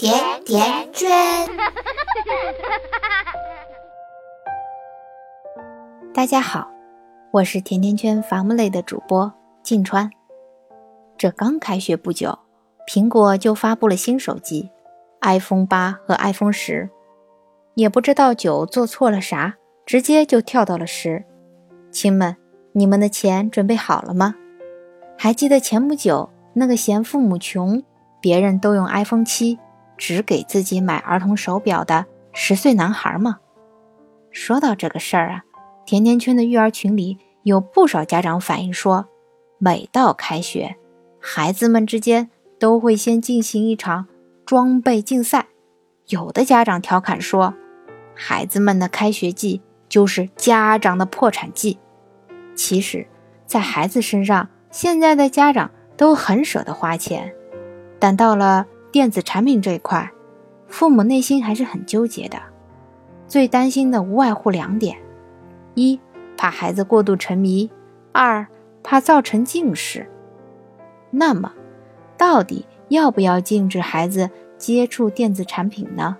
甜甜圈。大家好，我是甜甜圈伐木类的主播静川。这刚开学不久，苹果就发布了新手机 iPhone 八和 iPhone 十，也不知道九做错了啥，直接就跳到了十。亲们，你们的钱准备好了吗？还记得前不久那个嫌父母穷，别人都用 iPhone 七。只给自己买儿童手表的十岁男孩吗？说到这个事儿啊，甜甜圈的育儿群里有不少家长反映说，每到开学，孩子们之间都会先进行一场装备竞赛。有的家长调侃说，孩子们的开学季就是家长的破产季。其实，在孩子身上，现在的家长都很舍得花钱，但到了。电子产品这一块，父母内心还是很纠结的。最担心的无外乎两点：一怕孩子过度沉迷；二怕造成近视。那么，到底要不要禁止孩子接触电子产品呢？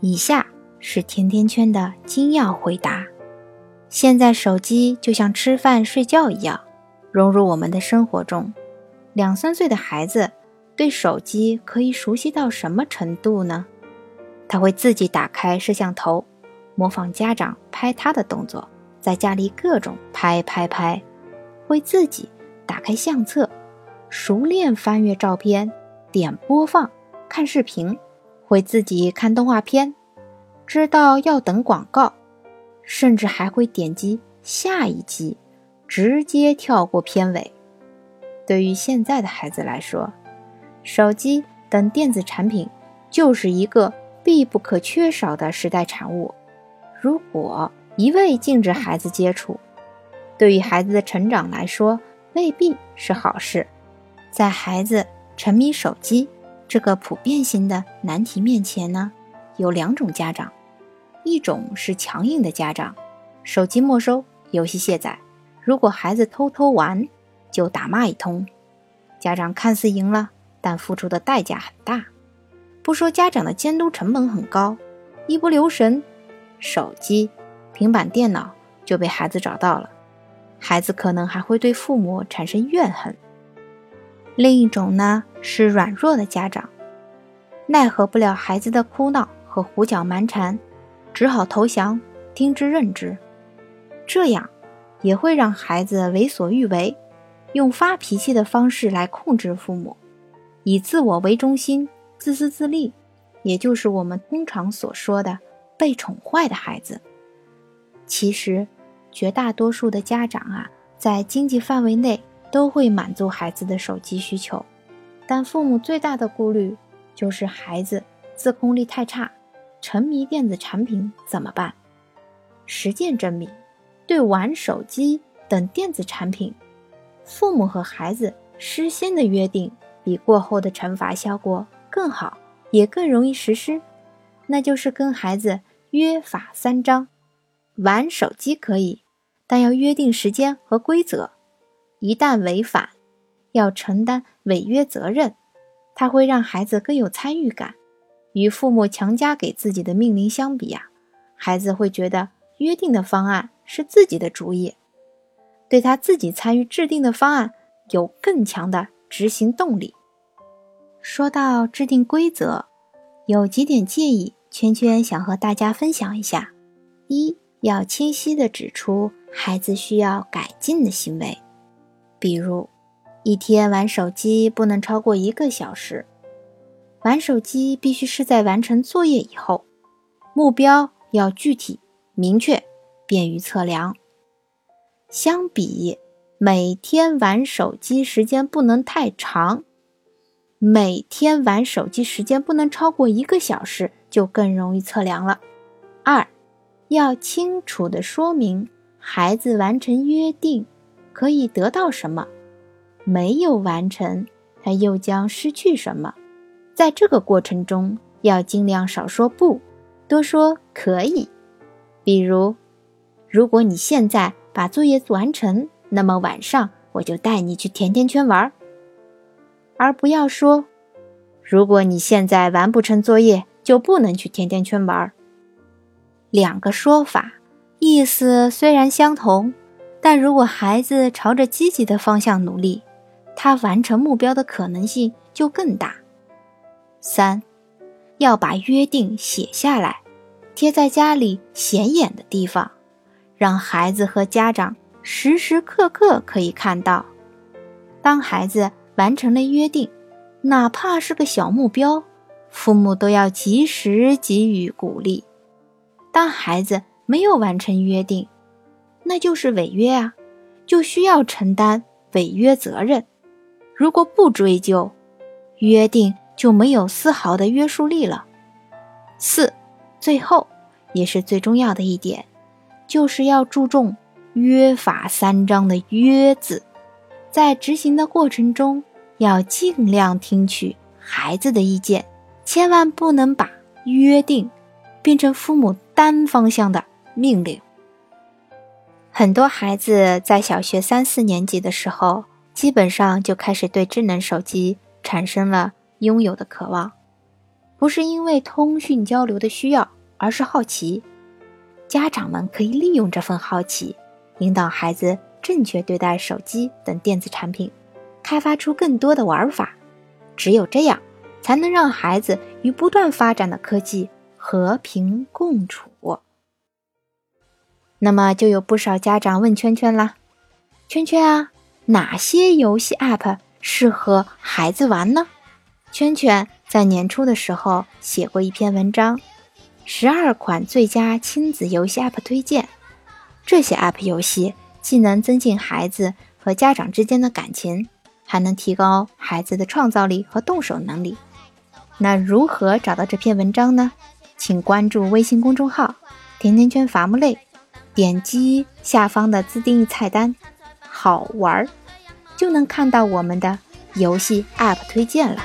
以下是甜甜圈的精要回答。现在手机就像吃饭睡觉一样，融入我们的生活中。两三岁的孩子对手机可以熟悉到什么程度呢？他会自己打开摄像头，模仿家长拍他的动作，在家里各种拍拍拍；会自己打开相册，熟练翻阅照片，点播放看视频；会自己看动画片，知道要等广告。甚至还会点击下一集，直接跳过片尾。对于现在的孩子来说，手机等电子产品就是一个必不可缺少的时代产物。如果一味禁止孩子接触，对于孩子的成长来说未必是好事。在孩子沉迷手机这个普遍性的难题面前呢，有两种家长。一种是强硬的家长，手机没收，游戏卸载，如果孩子偷偷玩，就打骂一通。家长看似赢了，但付出的代价很大。不说家长的监督成本很高，一不留神，手机、平板电脑就被孩子找到了，孩子可能还会对父母产生怨恨。另一种呢是软弱的家长，奈何不了孩子的哭闹和胡搅蛮缠。只好投降，听之任之，这样也会让孩子为所欲为，用发脾气的方式来控制父母，以自我为中心，自私自利，也就是我们通常所说的被宠坏的孩子。其实，绝大多数的家长啊，在经济范围内都会满足孩子的手机需求，但父母最大的顾虑就是孩子自控力太差。沉迷电子产品怎么办？实践证明，对玩手机等电子产品，父母和孩子事先的约定比过后的惩罚效果更好，也更容易实施。那就是跟孩子约法三章：玩手机可以，但要约定时间和规则。一旦违反，要承担违约责任。它会让孩子更有参与感。与父母强加给自己的命令相比啊，孩子会觉得约定的方案是自己的主意，对他自己参与制定的方案有更强的执行动力。说到制定规则，有几点建议，圈圈想和大家分享一下：一要清晰地指出孩子需要改进的行为，比如一天玩手机不能超过一个小时。玩手机必须是在完成作业以后，目标要具体明确，便于测量。相比每天玩手机时间不能太长，每天玩手机时间不能超过一个小时，就更容易测量了。二，要清楚的说明孩子完成约定可以得到什么，没有完成他又将失去什么。在这个过程中，要尽量少说不，多说可以。比如，如果你现在把作业做完成，那么晚上我就带你去甜甜圈玩，而不要说，如果你现在完不成作业，就不能去甜甜圈玩。两个说法意思虽然相同，但如果孩子朝着积极的方向努力，他完成目标的可能性就更大。三，要把约定写下来，贴在家里显眼的地方，让孩子和家长。时时刻刻可以看到，当孩子完成了约定，哪怕是个小目标，父母都要及时给予鼓励。当孩子没有完成约定，那就是违约啊，就需要承担违约责任。如果不追究，约定就没有丝毫的约束力了。四，最后也是最重要的一点，就是要注重。约法三章的“约”字，在执行的过程中要尽量听取孩子的意见，千万不能把约定变成父母单方向的命令。很多孩子在小学三四年级的时候，基本上就开始对智能手机产生了拥有的渴望，不是因为通讯交流的需要，而是好奇。家长们可以利用这份好奇。引导孩子正确对待手机等电子产品，开发出更多的玩法。只有这样，才能让孩子与不断发展的科技和平共处。那么，就有不少家长问圈圈啦：“圈圈啊，哪些游戏 App 适合孩子玩呢？”圈圈在年初的时候写过一篇文章，《十二款最佳亲子游戏 App 推荐》。这些 App 游戏既能增进孩子和家长之间的感情，还能提高孩子的创造力和动手能力。那如何找到这篇文章呢？请关注微信公众号“甜甜圈伐木累”，点击下方的自定义菜单“好玩”，就能看到我们的游戏 App 推荐了。